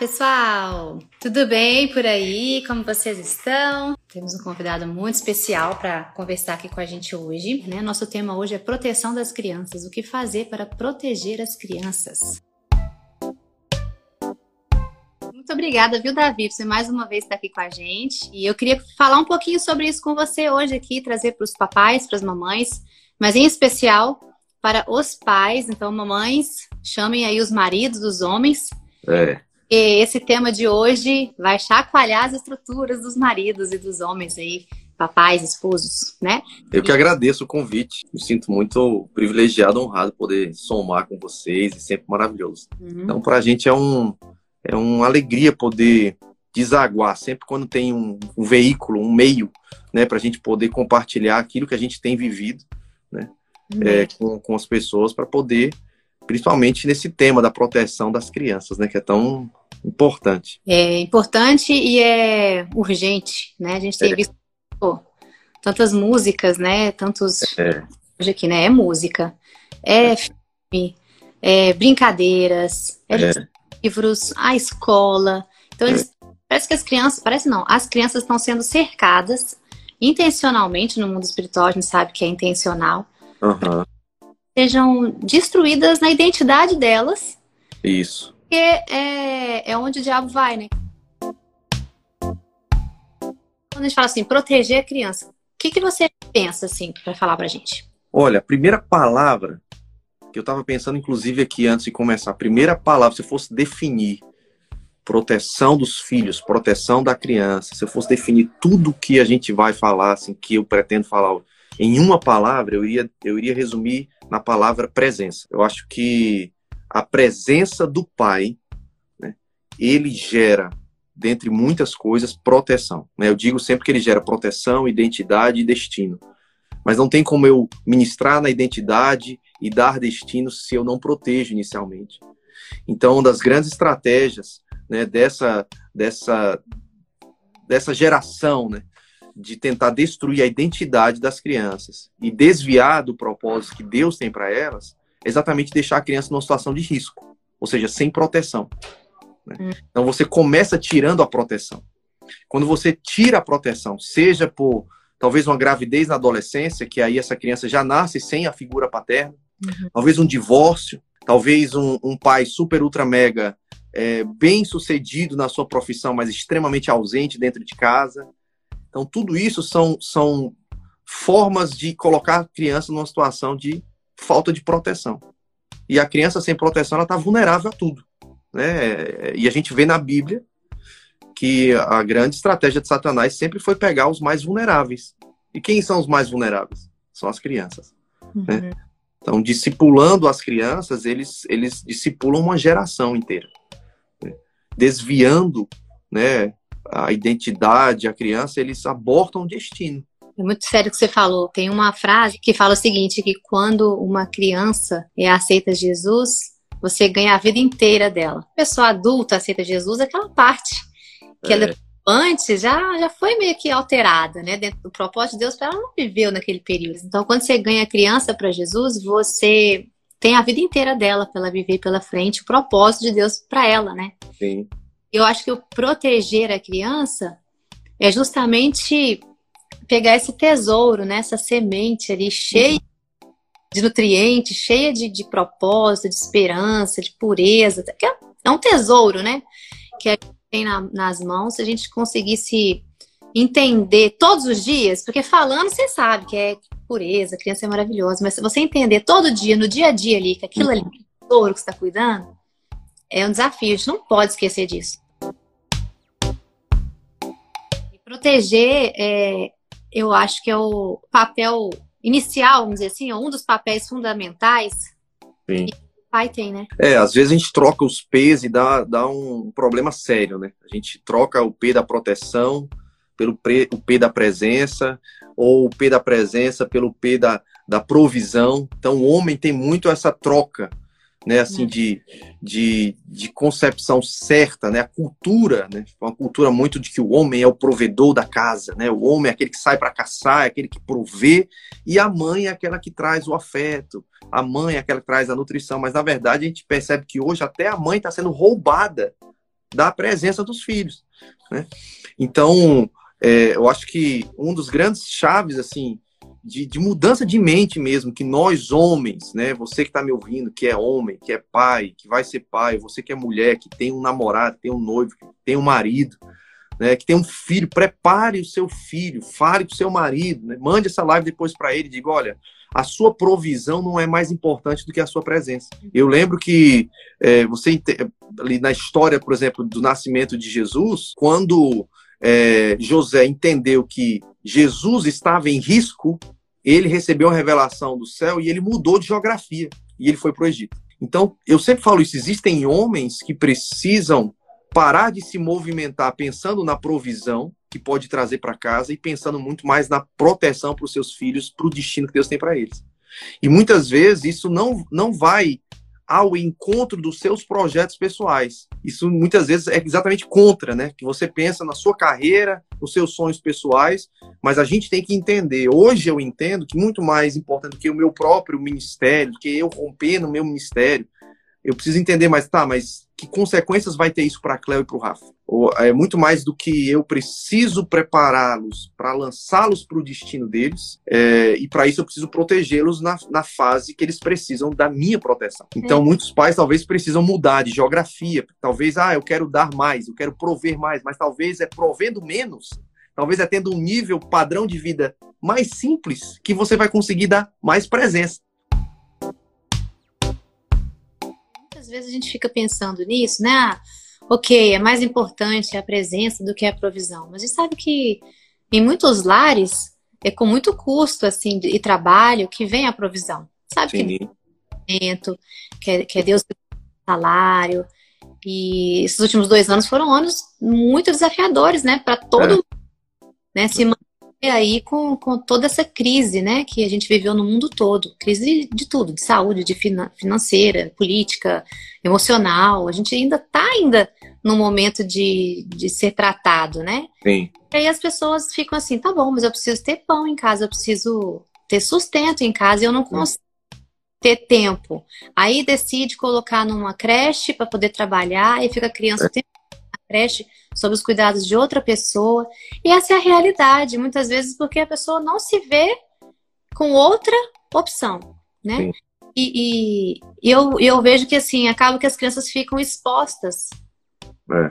pessoal! Tudo bem por aí? Como vocês estão? Temos um convidado muito especial para conversar aqui com a gente hoje. Né? Nosso tema hoje é proteção das crianças. O que fazer para proteger as crianças? Muito obrigada, viu, Davi, por você mais uma vez estar aqui com a gente. E eu queria falar um pouquinho sobre isso com você hoje aqui, trazer para os papais, para as mamães, mas em especial para os pais. Então, mamães, chamem aí os maridos dos homens. É esse tema de hoje vai chacoalhar as estruturas dos maridos e dos homens aí, papais, esposos, né? Eu que agradeço o convite. Me sinto muito privilegiado, honrado poder somar com vocês e sempre maravilhoso. Uhum. Então, para a gente é um é uma alegria poder desaguar sempre quando tem um, um veículo, um meio, né, para a gente poder compartilhar aquilo que a gente tem vivido, né, uhum. é, com, com as pessoas para poder principalmente nesse tema da proteção das crianças, né, que é tão importante. É importante e é urgente, né? A gente tem é. visto pô, tantas músicas, né? Tantos é. hoje aqui, né? É música, é, é. filme, é brincadeiras, é, é, livros, a escola. Então eles, parece que as crianças, parece não, as crianças estão sendo cercadas intencionalmente no mundo espiritual. A gente sabe que é intencional. Uhum. Sejam destruídas na identidade delas. Isso porque é, é onde o diabo vai, né? Quando a gente fala assim, proteger a criança, o que, que você pensa, assim, para falar pra gente? Olha, a primeira palavra que eu estava pensando, inclusive, aqui antes de começar, a primeira palavra, se eu fosse definir proteção dos filhos, proteção da criança, se eu fosse definir tudo que a gente vai falar, assim, que eu pretendo falar em uma palavra, eu iria, eu iria resumir na palavra presença. Eu acho que a presença do pai, né, ele gera, dentre muitas coisas, proteção. Né? Eu digo sempre que ele gera proteção, identidade e destino. Mas não tem como eu ministrar na identidade e dar destino se eu não protejo inicialmente. Então, uma das grandes estratégias né, dessa, dessa, dessa geração né, de tentar destruir a identidade das crianças e desviar do propósito que Deus tem para elas exatamente deixar a criança numa situação de risco, ou seja, sem proteção. Né? Hum. Então você começa tirando a proteção. Quando você tira a proteção, seja por talvez uma gravidez na adolescência, que aí essa criança já nasce sem a figura paterna, uhum. talvez um divórcio, talvez um, um pai super ultra mega é, bem sucedido na sua profissão, mas extremamente ausente dentro de casa. Então tudo isso são, são formas de colocar a criança numa situação de falta de proteção. E a criança sem proteção, ela está vulnerável a tudo. Né? E a gente vê na Bíblia que a grande estratégia de Satanás sempre foi pegar os mais vulneráveis. E quem são os mais vulneráveis? São as crianças. Uhum. Né? Então, discipulando as crianças, eles, eles discipulam uma geração inteira. Né? Desviando né, a identidade, a criança, eles abortam o destino. É muito sério o que você falou. Tem uma frase que fala o seguinte: que quando uma criança é aceita Jesus, você ganha a vida inteira dela. A pessoa adulta aceita Jesus, aquela parte que é. ela antes já, já foi meio que alterada, né? Dentro do propósito de Deus, ela não viveu naquele período. Então, quando você ganha a criança para Jesus, você tem a vida inteira dela para ela viver pela frente, o propósito de Deus para ela, né? Sim. Eu acho que o proteger a criança é justamente pegar esse tesouro, né? Essa semente ali cheia uhum. de nutrientes, cheia de, de propósito, de esperança, de pureza. Que é, é um tesouro, né? Que a gente tem na, nas mãos, se a gente conseguisse entender todos os dias, porque falando você sabe que é pureza, criança é maravilhosa, mas se você entender todo dia, no dia a dia ali, que aquilo ali é um tesouro que você está cuidando, é um desafio, a gente não pode esquecer disso. E proteger é, eu acho que é o papel inicial, vamos dizer assim, um dos papéis fundamentais Sim. que o pai tem, né? É, às vezes a gente troca os P's e dá, dá um problema sério, né? A gente troca o P da proteção pelo P, o P da presença, ou o P da presença pelo P da, da provisão. Então o homem tem muito essa troca né, assim, de, de, de concepção certa, né, a cultura, né, uma cultura muito de que o homem é o provedor da casa, né, o homem é aquele que sai para caçar, é aquele que provê, e a mãe é aquela que traz o afeto, a mãe é aquela que traz a nutrição, mas na verdade a gente percebe que hoje até a mãe está sendo roubada da presença dos filhos. Né? Então, é, eu acho que um dos grandes chaves, assim, de, de, mudança de mente mesmo, que nós homens, né, você que está me ouvindo, que é homem, que é pai, que vai ser pai, você que é mulher, que tem um namorado, tem um noivo, que tem um marido, né, que tem um filho, prepare o seu filho, fale com o seu marido, né, mande essa live depois para ele, diga, olha, a sua provisão não é mais importante do que a sua presença. Eu lembro que é, você ali na história, por exemplo, do nascimento de Jesus, quando é, José entendeu que Jesus estava em risco, ele recebeu a revelação do céu e ele mudou de geografia e ele foi para o Egito. Então, eu sempre falo isso: existem homens que precisam parar de se movimentar pensando na provisão que pode trazer para casa e pensando muito mais na proteção para os seus filhos, para o destino que Deus tem para eles. E muitas vezes isso não, não vai ao encontro dos seus projetos pessoais. Isso muitas vezes é exatamente contra, né? Que você pensa na sua carreira, nos seus sonhos pessoais, mas a gente tem que entender. Hoje eu entendo que muito mais importante do que o meu próprio ministério, do que eu romper no meu ministério, eu preciso entender mais, tá, mas que consequências vai ter isso para a Cleo e para o Rafa? É muito mais do que eu preciso prepará-los para lançá-los para o destino deles, é, e para isso eu preciso protegê-los na, na fase que eles precisam da minha proteção. Então, é. muitos pais talvez precisam mudar de geografia, talvez, ah, eu quero dar mais, eu quero prover mais, mas talvez é provendo menos, talvez é tendo um nível padrão de vida mais simples que você vai conseguir dar mais presença. Vezes a gente fica pensando nisso, né? Ah, ok, é mais importante a presença do que a provisão. Mas a gente sabe que em muitos lares é com muito custo assim e trabalho que vem a provisão. Sabe Sim. que que é, que é Deus salário. E esses últimos dois anos foram anos muito desafiadores, né, para todo é. mundo, né, se manter aí com, com toda essa crise, né, que a gente viveu no mundo todo, crise de tudo, de saúde, de financeira, política, emocional, a gente ainda está ainda no momento de, de ser tratado, né? Sim. E aí as pessoas ficam assim, tá bom, mas eu preciso ter pão em casa, eu preciso ter sustento em casa, e eu não consigo ter tempo. Aí decide colocar numa creche para poder trabalhar e fica a criança é. o tempo na creche sob os cuidados de outra pessoa. E essa é a realidade, muitas vezes porque a pessoa não se vê com outra opção, né? E, e, e, eu, eu vejo que assim, acaba que as crianças ficam expostas é.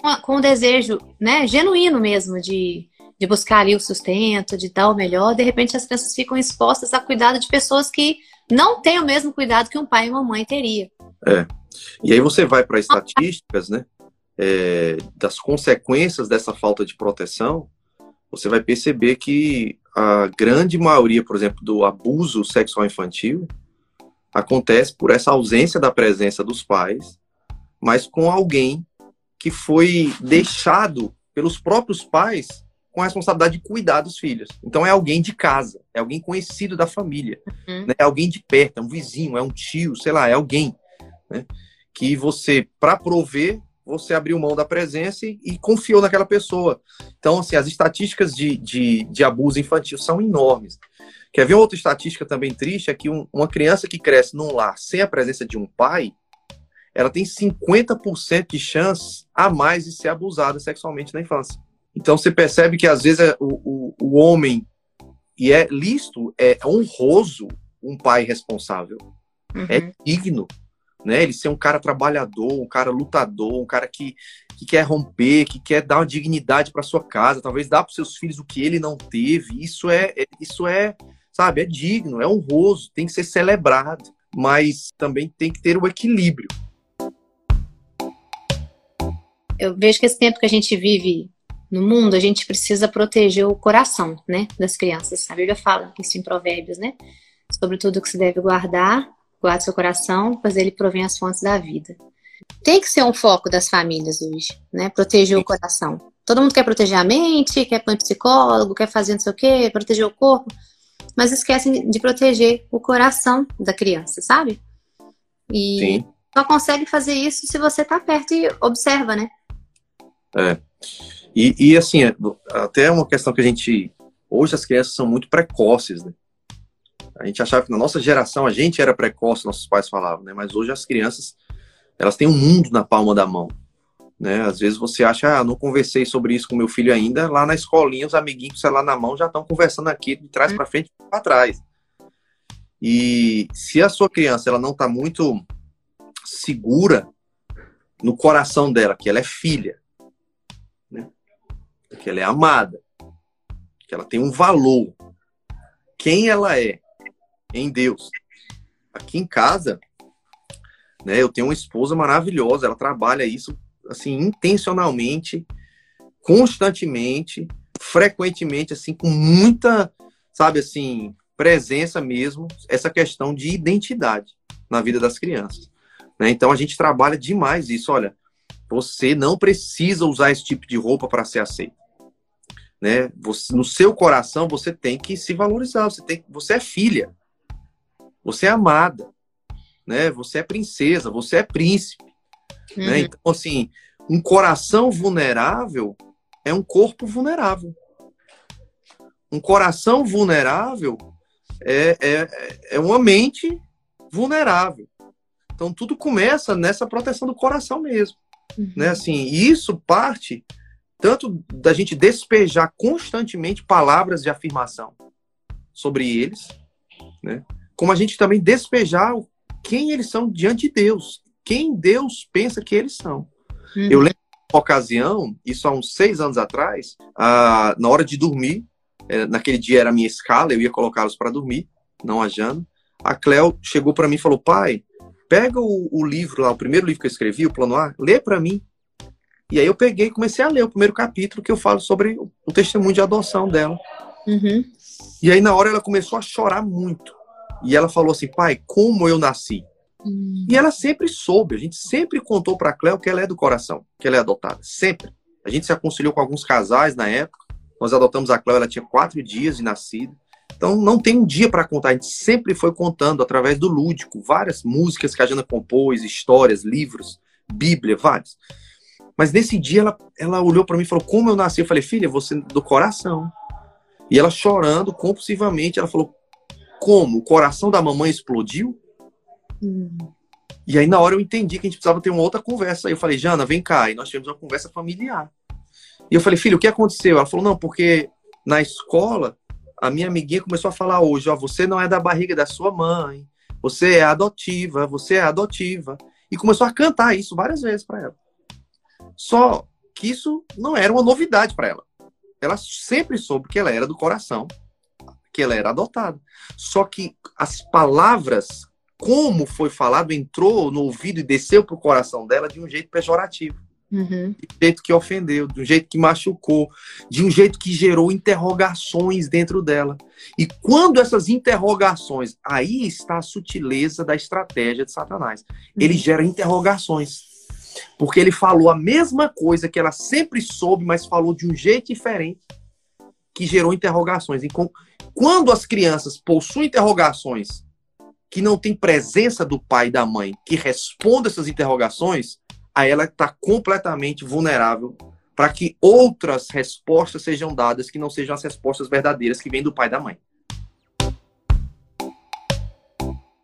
com, com o desejo, né, genuíno mesmo de, de buscar ali o sustento, de dar o melhor. De repente as crianças ficam expostas a cuidado de pessoas que não têm o mesmo cuidado que um pai e uma mãe teria. É. E aí você vai para estatísticas, né? É, das consequências dessa falta de proteção, você vai perceber que a grande maioria, por exemplo, do abuso sexual infantil acontece por essa ausência da presença dos pais, mas com alguém que foi deixado pelos próprios pais com a responsabilidade de cuidar dos filhos. Então é alguém de casa, é alguém conhecido da família, uhum. né? é alguém de perto, é um vizinho, é um tio, sei lá, é alguém, né? que você, para prover, você abriu mão da presença e, e, confiou naquela pessoa. Então, assim, as estatísticas de, de, de, abuso infantil são enormes. Quer ver outra estatística também triste? É que um, uma criança que cresce num lar sem a presença de um pai, ela tem 50% de chance a mais de ser abusada sexualmente na infância. Então, você percebe que, às vezes, é o, o, o homem, e é lícito, é honroso um pai responsável. É uhum. É digno né? Ele ser um cara trabalhador, um cara lutador, um cara que, que quer romper, que quer dar uma dignidade para sua casa, talvez dar para seus filhos o que ele não teve. Isso é, é, isso é, sabe, é digno, é honroso, tem que ser celebrado, mas também tem que ter o equilíbrio. Eu vejo que esse tempo que a gente vive no mundo, a gente precisa proteger o coração, né, das crianças. A Bíblia fala isso em Provérbios, né? Sobre tudo que se deve guardar, guarde seu coração, pois ele provém as fontes da vida. Tem que ser um foco das famílias hoje, né? Proteger Sim. o coração. Todo mundo quer proteger a mente, quer pôr psicólogo, quer fazer não sei o quê, proteger o corpo, mas esquecem de proteger o coração da criança, sabe? E Sim. só consegue fazer isso se você tá perto e observa, né? É. E, e assim, é, até uma questão que a gente. Hoje as crianças são muito precoces, né? A gente achava que na nossa geração a gente era precoce, nossos pais falavam, né? Mas hoje as crianças, elas têm um mundo na palma da mão. Né? Às vezes você acha, ah, não conversei sobre isso com meu filho ainda. Lá na escolinha, os amiguinhos com o na mão já estão conversando aqui de trás para frente para trás. E se a sua criança ela não está muito segura no coração dela, que ela é filha, né? que ela é amada, que ela tem um valor, quem ela é em Deus. Aqui em casa, né, eu tenho uma esposa maravilhosa, ela trabalha isso assim intencionalmente, constantemente, frequentemente, assim, com muita, sabe, assim, presença mesmo, essa questão de identidade na vida das crianças. Né? Então a gente trabalha demais isso. Olha, você não precisa usar esse tipo de roupa para ser aceito. Né? Você, no seu coração você tem que se valorizar. Você tem, você é filha. Você é amada. Né? Você é princesa. Você é príncipe. Né? Uhum. Né? Então assim, um coração vulnerável é um corpo vulnerável. Um coração vulnerável é, é, é uma mente vulnerável. Então tudo começa nessa proteção do coração mesmo, uhum. né? Assim, isso parte tanto da gente despejar constantemente palavras de afirmação sobre eles, né? Como a gente também despejar quem eles são diante de Deus, quem Deus pensa que eles são. Uhum. Eu lembro uma ocasião, isso há uns seis anos atrás, ah, na hora de dormir, é, naquele dia era a minha escala, eu ia colocá-los para dormir, não a Jana. A Cleo chegou para mim e falou: pai, pega o, o, livro lá, o primeiro livro que eu escrevi, o Plano A, lê para mim. E aí eu peguei e comecei a ler o primeiro capítulo que eu falo sobre o, o testemunho de adoção dela. Uhum. E aí na hora ela começou a chorar muito. E ela falou assim, pai, como eu nasci? Uhum. E ela sempre soube, a gente sempre contou para Cléo que ela é do coração, que ela é adotada, sempre. A gente se aconselhou com alguns casais na época. Nós adotamos a Cléo, ela tinha quatro dias de nascida. Então não tem um dia para contar, a gente sempre foi contando através do lúdico, várias músicas que a Jana compôs, histórias, livros, Bíblia, vários. Mas nesse dia ela, ela olhou para mim e falou: Como eu nasci? Eu falei: Filha, você é do coração. E ela chorando compulsivamente, ela falou: Como? O coração da mamãe explodiu? Hum. E aí na hora eu entendi que a gente precisava ter uma outra conversa. Aí eu falei: Jana, vem cá. E nós tivemos uma conversa familiar. E eu falei: Filho, o que aconteceu? Ela falou: Não, porque na escola a minha amiguinha começou a falar hoje, ó, você não é da barriga da sua mãe, você é adotiva, você é adotiva. E começou a cantar isso várias vezes para ela. Só que isso não era uma novidade para ela. Ela sempre soube que ela era do coração, que ela era adotada. Só que as palavras, como foi falado, entrou no ouvido e desceu para o coração dela de um jeito pejorativo. Uhum. De um jeito que ofendeu, de um jeito que machucou, de um jeito que gerou interrogações dentro dela. E quando essas interrogações, aí está a sutileza da estratégia de Satanás. Ele uhum. gera interrogações. Porque ele falou a mesma coisa que ela sempre soube, mas falou de um jeito diferente, que gerou interrogações. Quando as crianças possuem interrogações que não tem presença do pai e da mãe que respondem essas interrogações, aí ela está completamente vulnerável para que outras respostas sejam dadas que não sejam as respostas verdadeiras que vêm do pai e da mãe.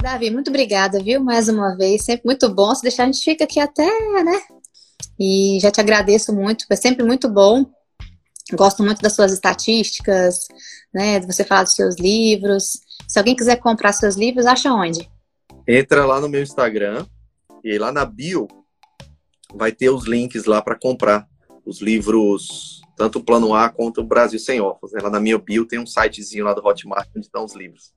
Davi, muito obrigada, viu? Mais uma vez, sempre muito bom. Se deixar, a gente fica aqui até, né? E já te agradeço muito, é sempre muito bom. Gosto muito das suas estatísticas, né? De você falar dos seus livros. Se alguém quiser comprar seus livros, acha onde? Entra lá no meu Instagram e lá na bio vai ter os links lá para comprar os livros, tanto o Plano A quanto o Brasil Sem Órfãos. Né? Lá na minha bio tem um sitezinho lá do Hotmart onde estão os livros.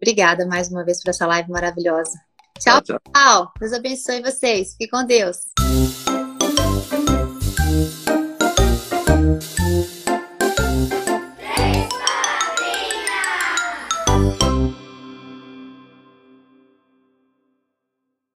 Obrigada mais uma vez por essa live maravilhosa. Tchau, tchau. tchau. Deus abençoe vocês. Fique com Deus.